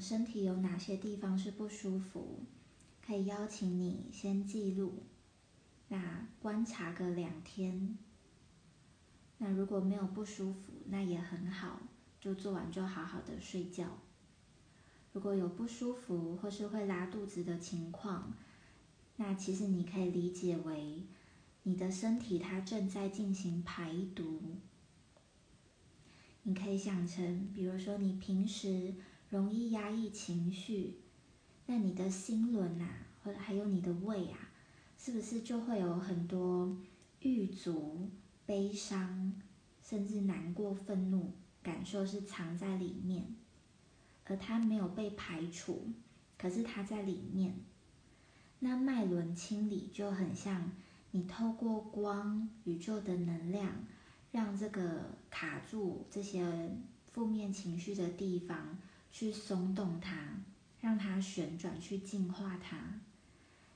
身体有哪些地方是不舒服，可以邀请你先记录，那观察个两天。那如果没有不舒服，那也很好，就做完就好好的睡觉。如果有不舒服或是会拉肚子的情况，那其实你可以理解为你的身体它正在进行排毒。你可以想成，比如说你平时容易压抑情绪，那你的心轮呐，或还有你的胃啊，是不是就会有很多郁卒？悲伤，甚至难过、愤怒感受是藏在里面，而它没有被排除，可是它在里面。那脉轮清理就很像你透过光、宇宙的能量，让这个卡住这些负面情绪的地方去松动它，让它旋转，去净化它。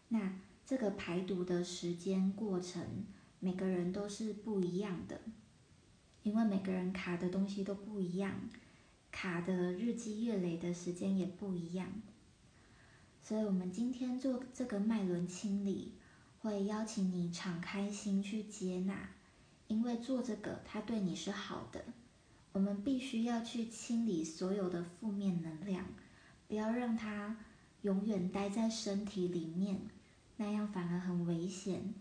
那这个排毒的时间过程。每个人都是不一样的，因为每个人卡的东西都不一样，卡的日积月累的时间也不一样。所以，我们今天做这个脉轮清理，会邀请你敞开心去接纳，因为做这个它对你是好的。我们必须要去清理所有的负面能量，不要让它永远待在身体里面，那样反而很危险。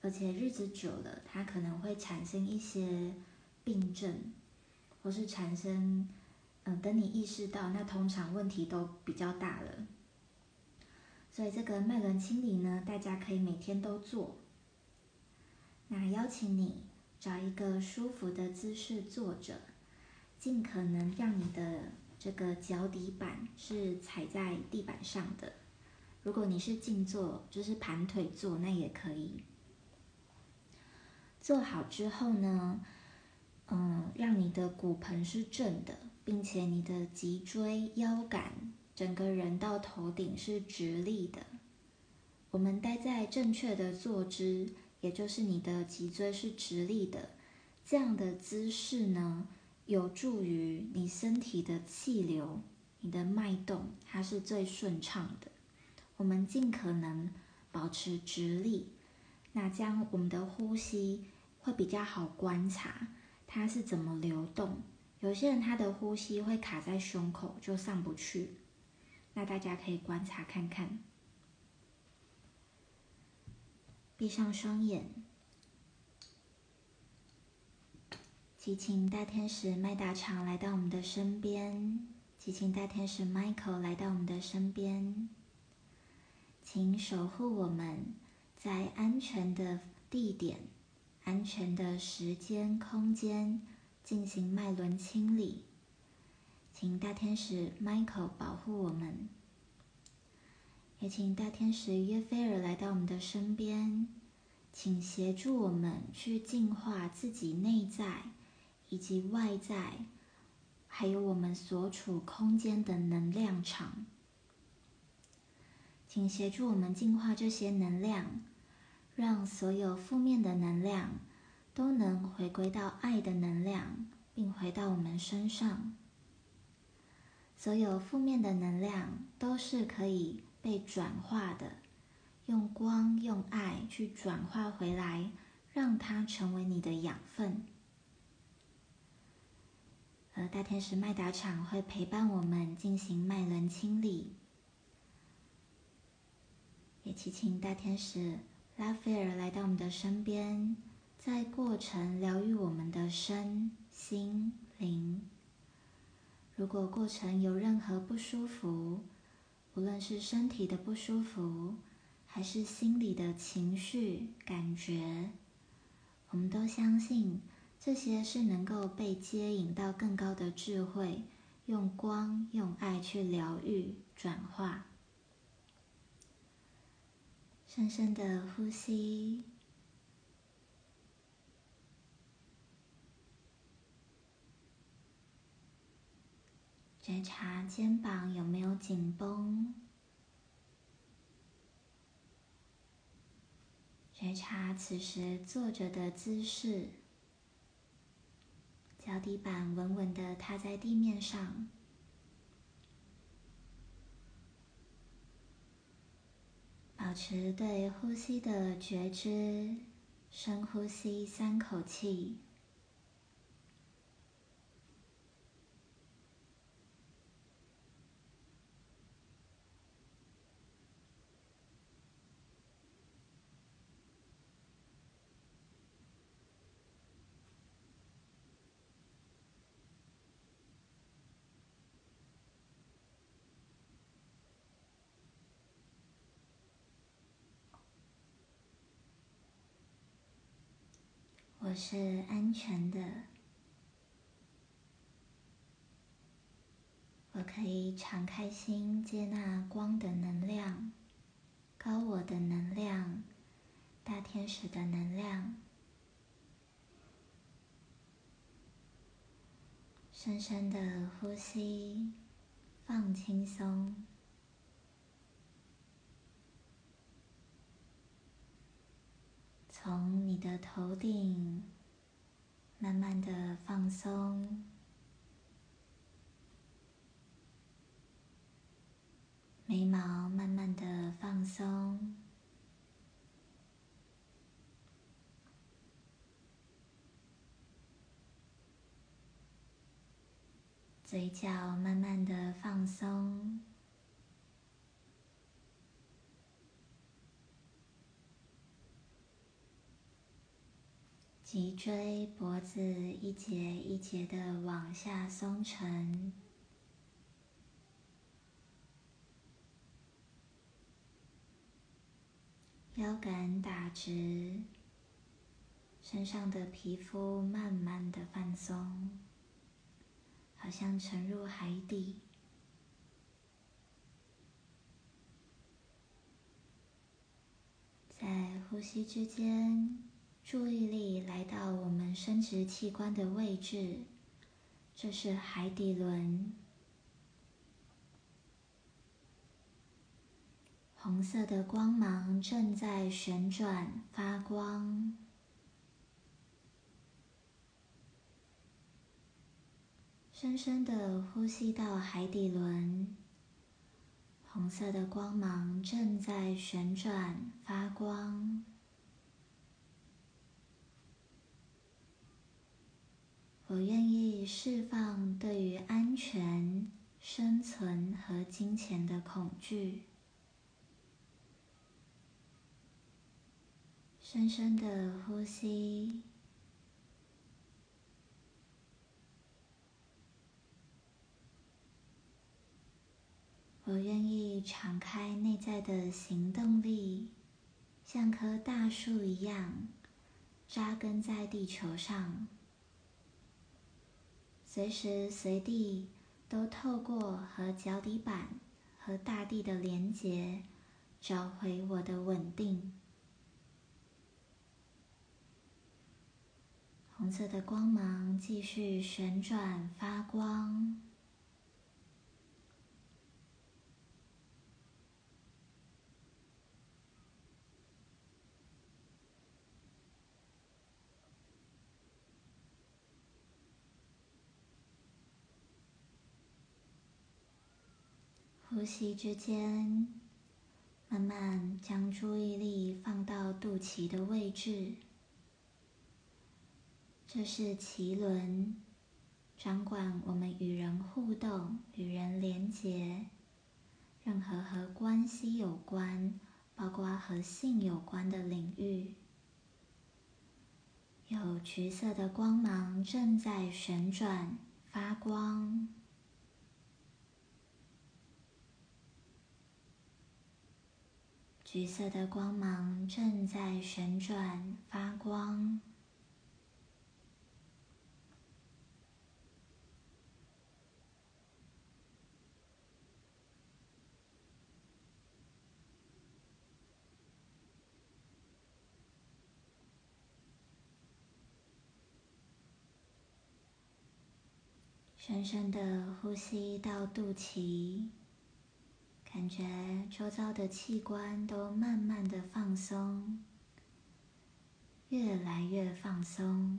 而且日子久了，它可能会产生一些病症，或是产生，嗯，等你意识到，那通常问题都比较大了。所以这个脉轮清理呢，大家可以每天都做。那邀请你找一个舒服的姿势坐着，尽可能让你的这个脚底板是踩在地板上的。如果你是静坐，就是盘腿坐，那也可以。做好之后呢，嗯，让你的骨盆是正的，并且你的脊椎、腰杆，整个人到头顶是直立的。我们待在正确的坐姿，也就是你的脊椎是直立的，这样的姿势呢，有助于你身体的气流、你的脉动，它是最顺畅的。我们尽可能保持直立，那这样我们的呼吸。会比较好观察它是怎么流动。有些人他的呼吸会卡在胸口，就上不去。那大家可以观察看看。闭上双眼，祈请大天使麦达长来到我们的身边，祈请大天使 Michael 来到我们的身边，请守护我们在安全的地点。安全的时间、空间进行脉轮清理，请大天使 Michael 保护我们，也请大天使约菲尔来到我们的身边，请协助我们去净化自己内在。以及外在，还有我们所处空间的能量场，请协助我们净化这些能量。让所有负面的能量都能回归到爱的能量，并回到我们身上。所有负面的能量都是可以被转化的，用光、用爱去转化回来，让它成为你的养分。而大天使麦达场会陪伴我们进行脉轮清理，也祈请大天使。拉斐尔来到我们的身边，在过程疗愈我们的身心灵。如果过程有任何不舒服，无论是身体的不舒服，还是心理的情绪感觉，我们都相信这些是能够被接引到更高的智慧，用光用爱去疗愈转化。深深的呼吸，觉察肩膀有没有紧绷，觉察此时坐着的姿势，脚底板稳稳的踏在地面上。保持对呼吸的觉知深呼吸三口气。我是安全的，我可以敞开心接纳光的能量、高我的能量、大天使的能量。深深的呼吸，放轻松。从你的头顶慢慢的放松，眉毛慢慢的放松，嘴角慢慢的放松。脊椎、脖子一节一节的往下松沉，腰杆打直，身上的皮肤慢慢的放松，好像沉入海底，在呼吸之间。注意力来到我们生殖器官的位置，这是海底轮。红色的光芒正在旋转发光。深深的呼吸到海底轮，红色的光芒正在旋转发光。我愿意释放对于安全、生存和金钱的恐惧。深深的呼吸。我愿意敞开内在的行动力，像棵大树一样扎根在地球上。随时随地都透过和脚底板和大地的连接，找回我的稳定。红色的光芒继续旋转发光。呼吸之间，慢慢将注意力放到肚脐的位置。这是脐轮，掌管我们与人互动、与人连结，任何和关系有关，包括和性有关的领域。有橘色的光芒正在旋转发光。橘色的光芒正在旋转发光，深深的呼吸到肚脐。感觉周遭的器官都慢慢的放松越来越放松。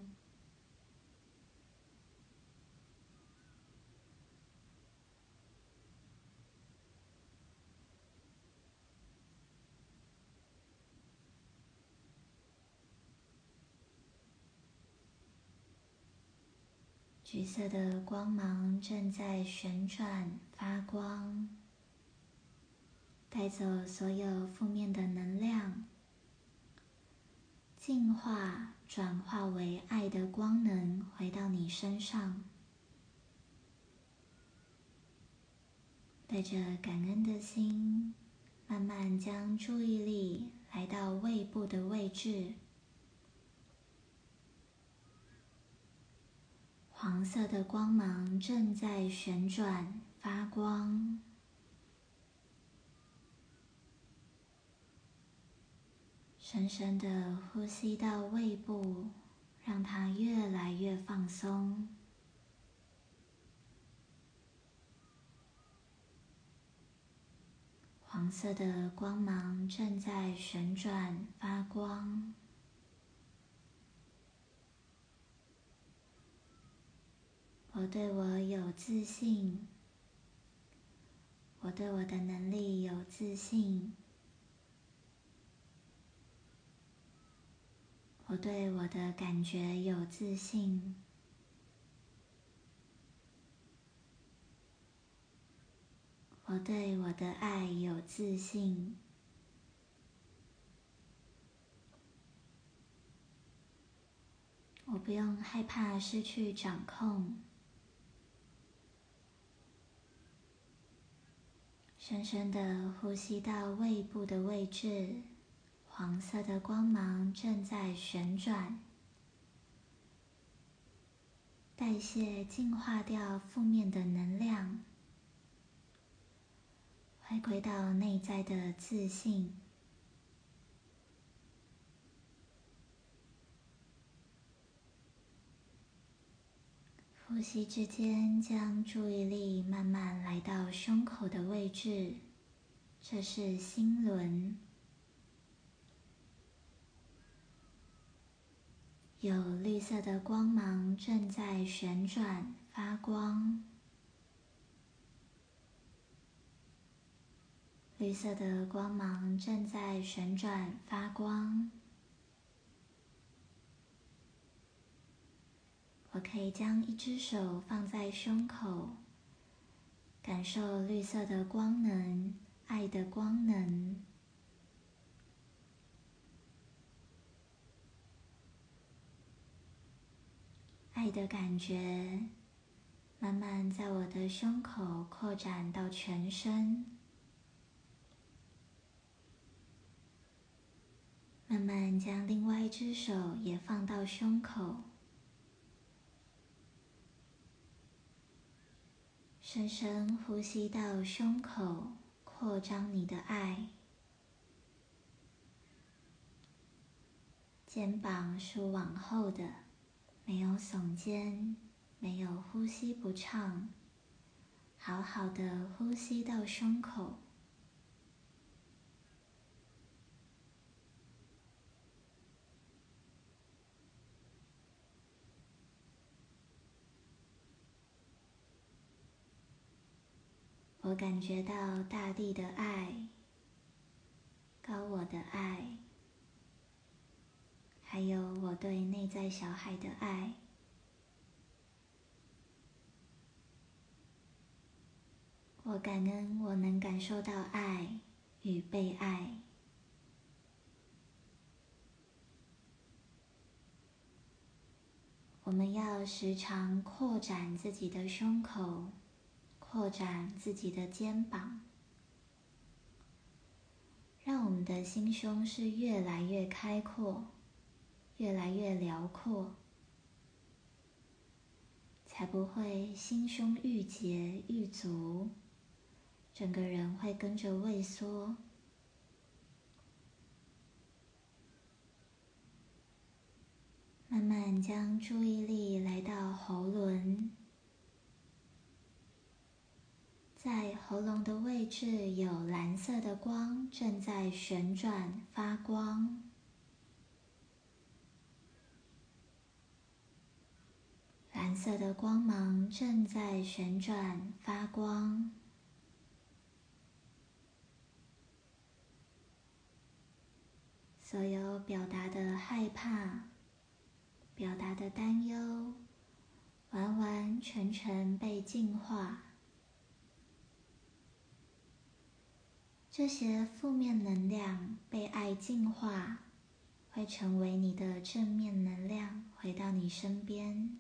橘色的光芒正在旋转发光。带走所有负面的能量，净化转化为爱的光能回到你身上。带着感恩的心，慢慢将注意力来到胃部的位置。黄色的光芒正在旋转发光，深深的呼吸到胃部，让它越来越放松。黄色的光芒正在旋转发光。我对我有自信，我对我的能力有自信，我对我的感觉有自信，我对我的爱有自信，我不用害怕失去掌控。深深的呼吸到胃部的位置，黄色的光芒正在旋转，代谢、净化掉负面的能量，回归到内在的自信。呼吸之间，将注意力慢慢来到胸口的位置，这是心轮，有绿色的光芒正在旋转发光，绿色的光芒正在旋转发光。我可以将一只手放在胸口，感受绿色的光能、爱的光能、爱的感觉，慢慢在我的胸口扩展到全身，慢慢将另外一只手也放到胸口。深深呼吸到胸口，扩张你的爱。肩膀是往后的，没有耸肩，没有呼吸不畅，好好的呼吸到胸口。我感觉到大地的爱，高我的爱，还有我对内在小孩的爱。我感恩我能感受到爱与被爱。我们要时常扩展自己的胸口。扩展自己的肩膀，让我们的心胸是越来越开阔，越来越辽阔，才不会心胸郁结郁足，整个人会跟着畏缩。慢慢将注意力来到喉轮。在喉咙的位置有蓝色的光正在旋转发光，蓝色的光芒正在旋转发光，所有表达的害怕、表达的担忧，完完全全被净化。这些负面能量被爱净化，会成为你的正面能量，回到你身边。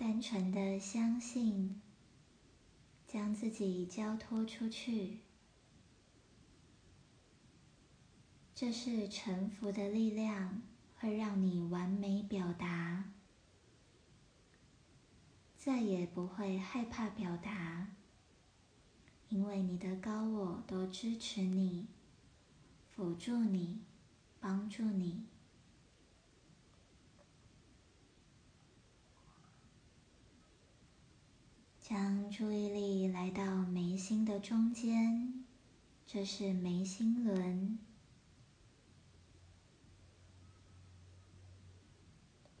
单纯的相信，将自己交托出去，这是臣服的力量，会让你完美表达，再也不会害怕表达。因为你的高我都支持你、辅助你、帮助你，将注意力来到眉心的中间，这是眉心轮，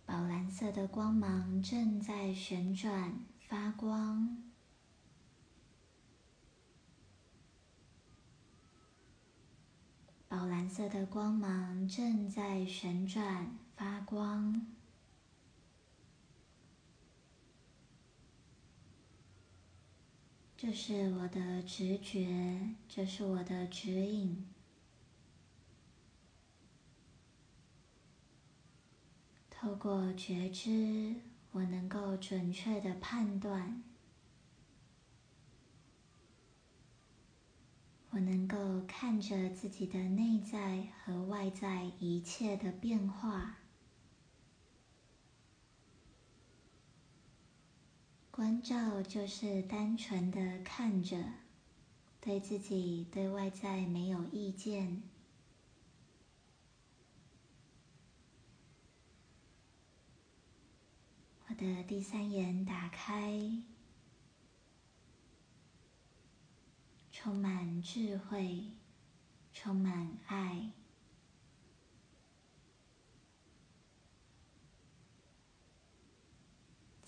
宝蓝色的光芒正在旋转发光。宝蓝色的光芒正在旋转发光，这是我的直觉，这是我的指引。透过觉知，我能够准确的判断。我能够看着自己的内在和外在一切的变化，关照就是单纯的看着，对自己对外在没有意见。我的第三眼打开。充满智慧，充满爱，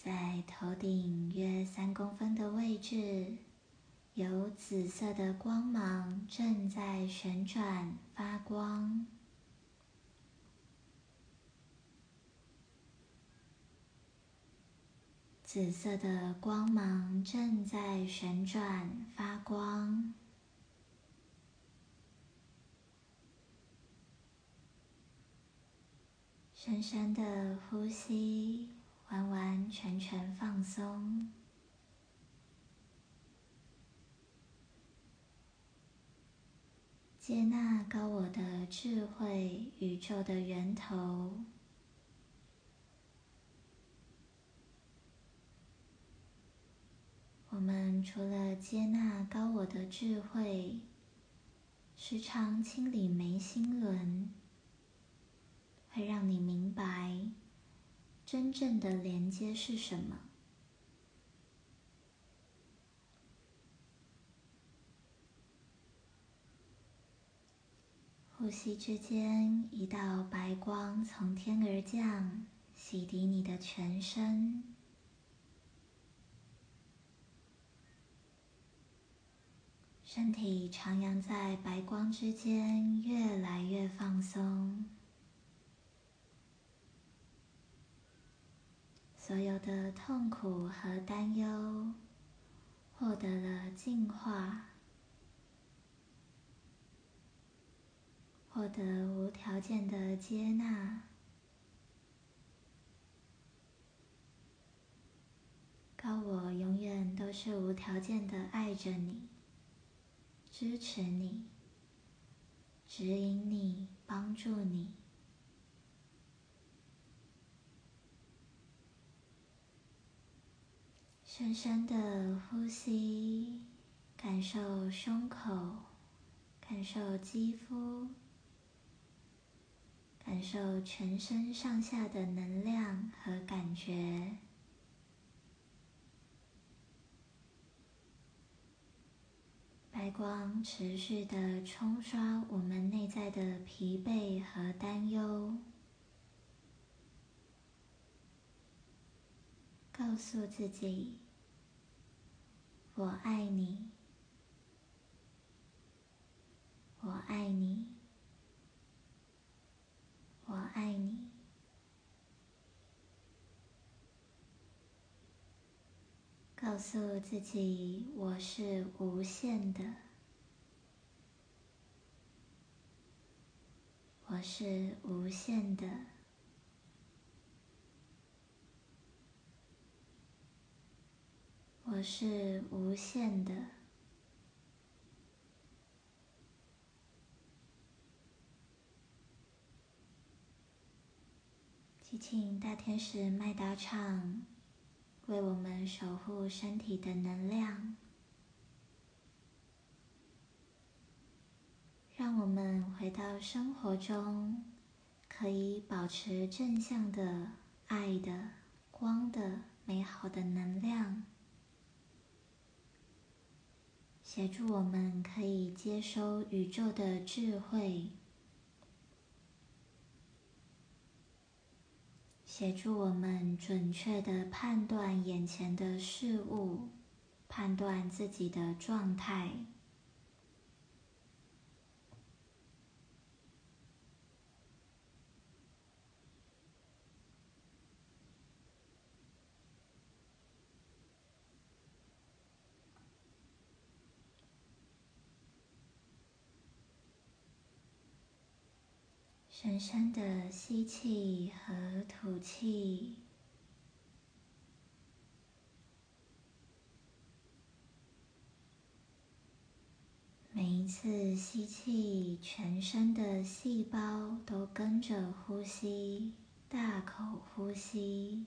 在头顶约三公分的位置，有紫色的光芒正在旋转发光。紫色的光芒正在旋转发光，深深的呼吸，完完全全放松，接纳高我的智慧，宇宙的源头。我们除了接纳高我的智慧，时常清理眉心轮，会让你明白真正的连接是什么。呼吸之间，一道白光从天而降，洗涤你的全身。身体徜徉在白光之间，越来越放松。所有的痛苦和担忧获得了净化，获得无条件的接纳。高我永远都是无条件的爱着你。支持你，指引你，帮助你。深深的呼吸，感受胸口，感受肌肤，感受全身上下的能量和感觉。白光持续的冲刷我们内在的疲惫和担忧，告诉自己：“我爱你。我爱你。我爱你。告诉自己我是无限的。我是无限的。我是无限的。祈请大天使麦达场为我们守护身体的能量，让我们回到生活中可以保持正向的、爱的、光的、美好的能量，协助我们可以接收宇宙的智慧。协助我们准确的判断眼前的事物，判断自己的状态。深深的吸气和吐气，每一次吸气，全身的细胞都跟着呼吸，大口呼吸；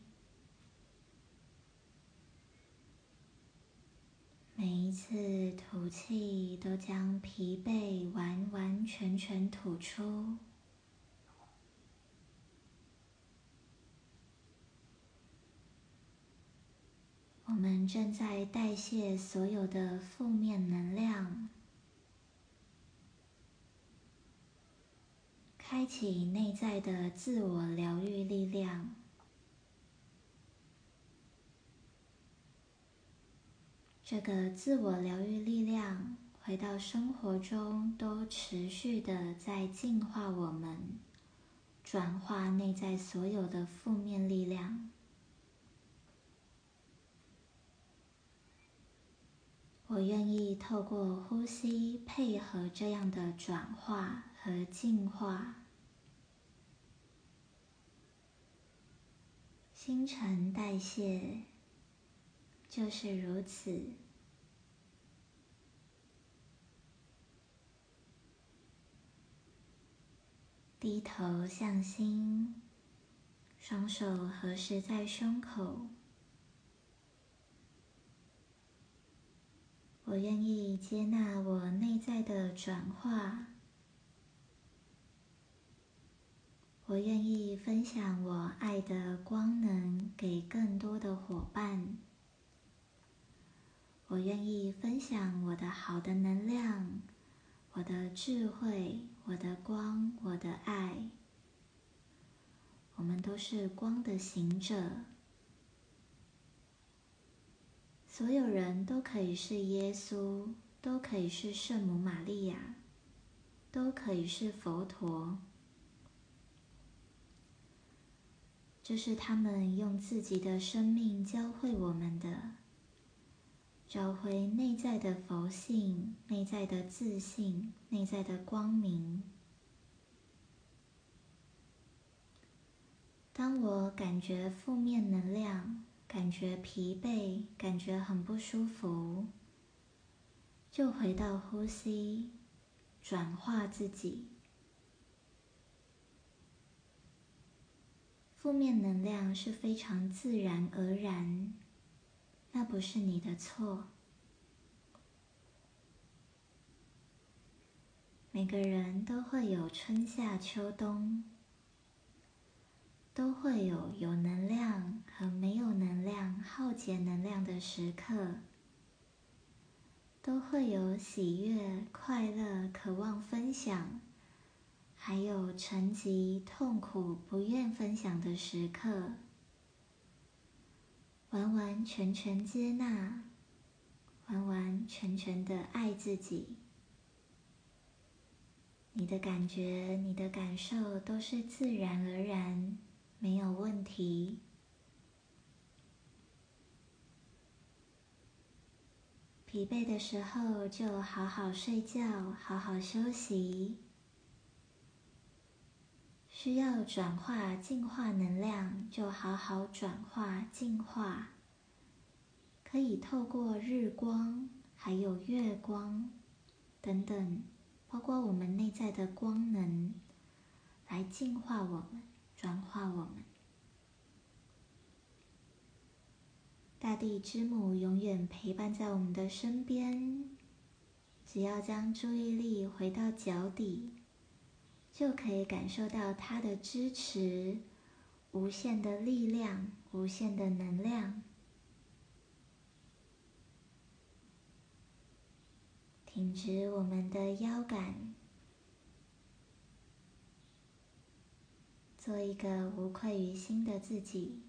每一次吐气，都将疲惫完完全全吐出。我们正在代谢所有的负面能量，开启内在的自我疗愈力量。这个自我疗愈力量回到生活中，都持续的在净化我们，转化内在所有的负面力量。我愿意透过呼吸配合这样的转化和净化。新陈代谢就是如此。低头向心，双手合十在胸口。我愿意接纳我内在的转化，我愿意分享我爱的光能给更多的伙伴，我愿意分享我的好的能量、我的智慧、我的光、我的爱。我们都是光的行者。所有人都可以是耶稣，都可以是圣母玛利亚，都可以是佛陀。这是他们用自己的生命教会我们的，找回内在的佛性、内在的自信、内在的光明。当我感觉负面能量，感觉疲惫，感觉很不舒服，就回到呼吸，转化自己。负面能量是非常自然而然，那不是你的错。每个人都会有春夏秋冬。都会有有能量量、耗竭能量的时刻，都会有喜悦、快乐、渴望分享，还有沉寂、痛苦、不愿分享的时刻。完完全全接纳，完完全全的爱自己。你的感觉、你的感受都是自然而然。没有问题。疲惫的时候就好好睡觉，好好休息。需要转化、净化能量，就好好转化、净化。可以透过日光，还有月光等等，包括我们内在的光能，来净化我们、转化我们。大地之母永远陪伴在我们的身边，只要将注意力回到脚底，就可以感受到它的支持，无限的力量，无限的能量。挺直我们的腰杆，做一个无愧于心的自己。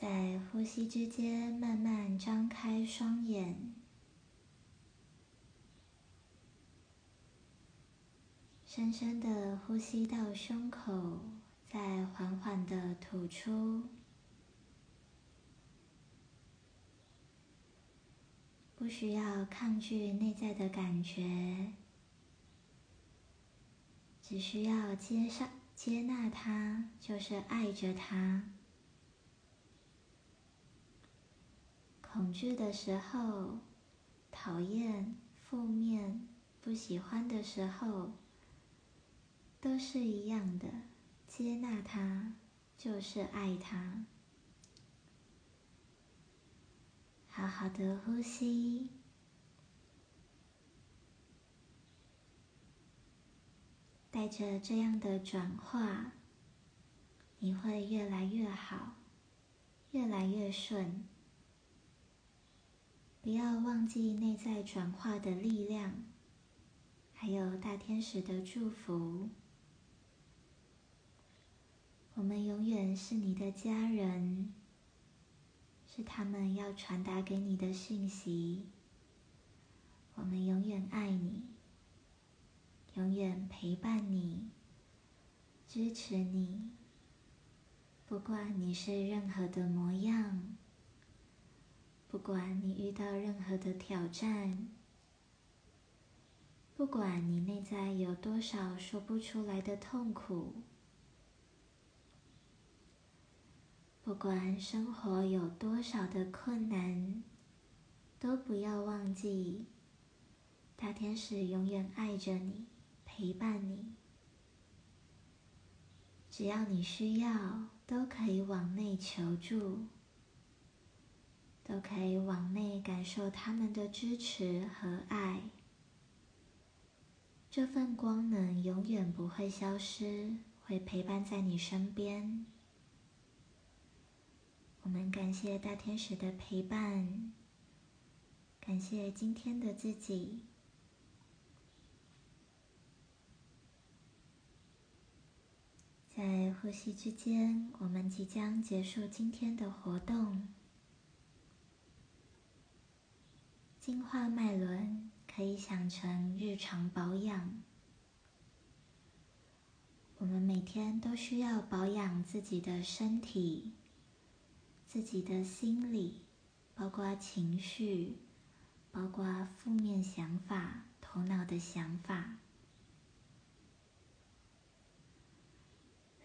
在呼吸之间，慢慢张开双眼，深深的呼吸到胸口，再缓缓的吐出。不需要抗拒内在的感觉，只需要接上、接纳它，就是爱着它。恐惧的时候，讨厌、负面、不喜欢的时候，都是一样的，接纳它，就是爱它。好好的呼吸，带着这样的转化，你会越来越好，越来越顺。不要忘记内在转化的力量，还有大天使的祝福。我们永远是你的家人。是他们要传达给你的讯息。我们永远爱你，永远陪伴你，支持你。不管你是任何的模样，不管你遇到任何的挑战，不管你内在有多少说不出来的痛苦。不管生活有多少的困难，都不要忘记，大天使永远爱着你，陪伴你。只要你需要，都可以往内求助，都可以往内感受他们的支持和爱。这份光能永远不会消失，会陪伴在你身边。我们感谢大天使的陪伴，感谢今天的自己。在呼吸之间，我们即将结束今天的活动。净化脉轮可以想成日常保养。我们每天都需要保养自己的身体。自己的心理，包括情绪，包括负面想法、头脑的想法，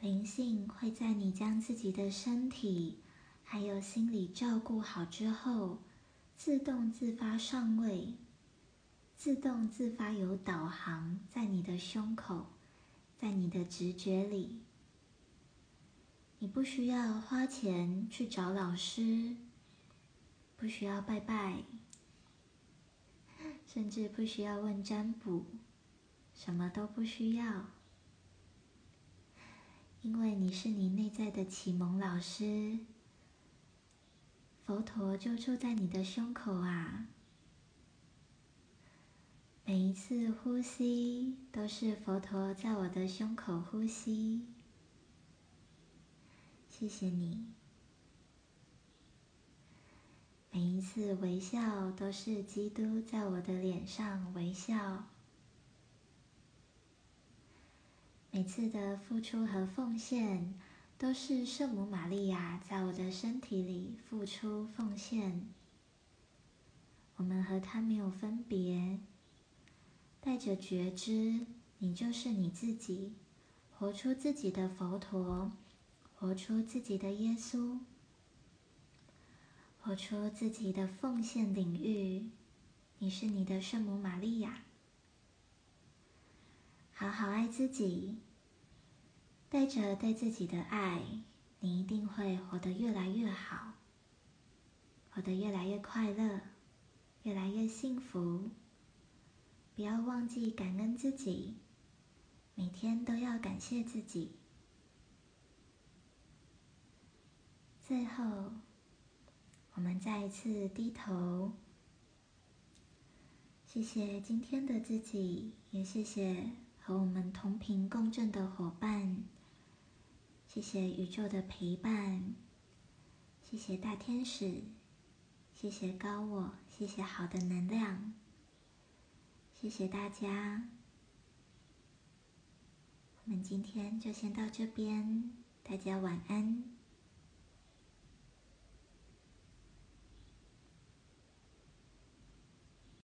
灵性会在你将自己的身体还有心理照顾好之后，自动自发上位，自动自发有导航在你的胸口，在你的直觉里。你不需要花钱去找老师，不需要拜拜，甚至不需要问占卜，什么都不需要，因为你是你内在的启蒙老师，佛陀就住在你的胸口啊！每一次呼吸都是佛陀在我的胸口呼吸。谢谢你，每一次微笑都是基督在我的脸上微笑，每次的付出和奉献都是圣母玛利亚在我的身体里付出奉献。我们和她没有分别，带着觉知，你就是你自己，活出自己的佛陀，活出自己的耶稣，活出自己的奉献领域。你是你的圣母玛利亚，好好爱自己，带着对自己的爱，你一定会活得越来越好，活得越来越快乐，越来越幸福。不要忘记感恩自己，每天都要感谢自己。最后，我们再一次低头。谢谢今天的自己，也谢谢和我们同频共振的伙伴。谢谢宇宙的陪伴，谢谢大天使，谢谢高我，谢谢好的能量，谢谢大家。我们今天就先到这边，大家晚安。